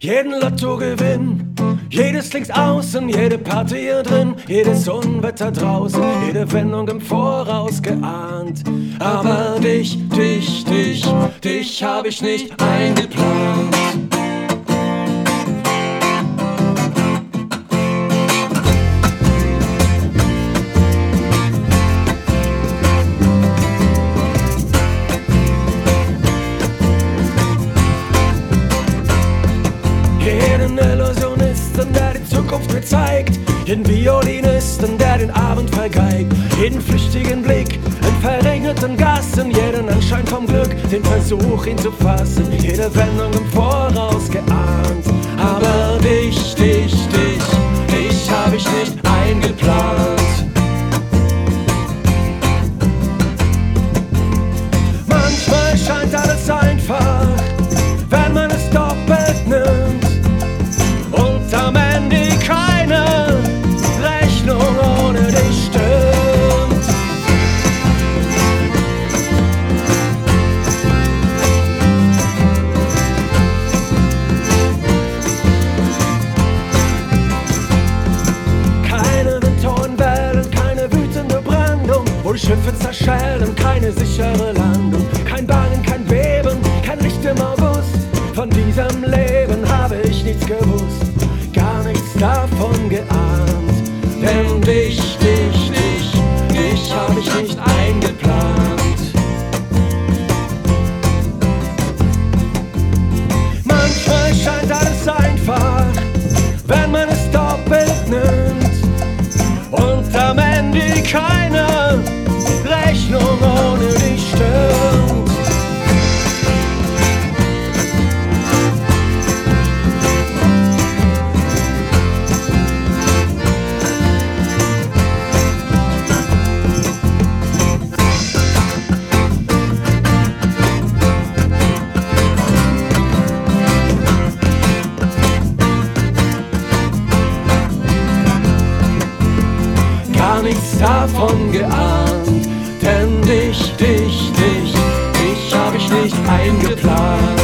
Jeden Lottogewinn, jedes links außen, jede Party hier drin, jedes Unwetter draußen, jede Wendung im Voraus geahnt. Aber dich, dich, dich, dich hab ich nicht eingeplant. Die Zukunft mir zeigt. Jeden Violinisten, der den Abend vergeigt. Jeden flüchtigen Blick in verregneten Gassen. Jeden Anschein vom Glück, den Versuch, ihn zu fassen. Jede Wendung wo die Schiffe zerschellen, keine sichere Landung, kein Bangen, kein Beben, kein Licht im August. Von diesem Leben habe ich nichts gewusst, gar nichts davon geahnt. Denn dich, dich, dich, dich habe ich nicht eingeplant. Manchmal scheint alles einfach, wenn man gar nichts davon geahnt. Denn dich, dich, dich, dich hab ich nicht eingeplant.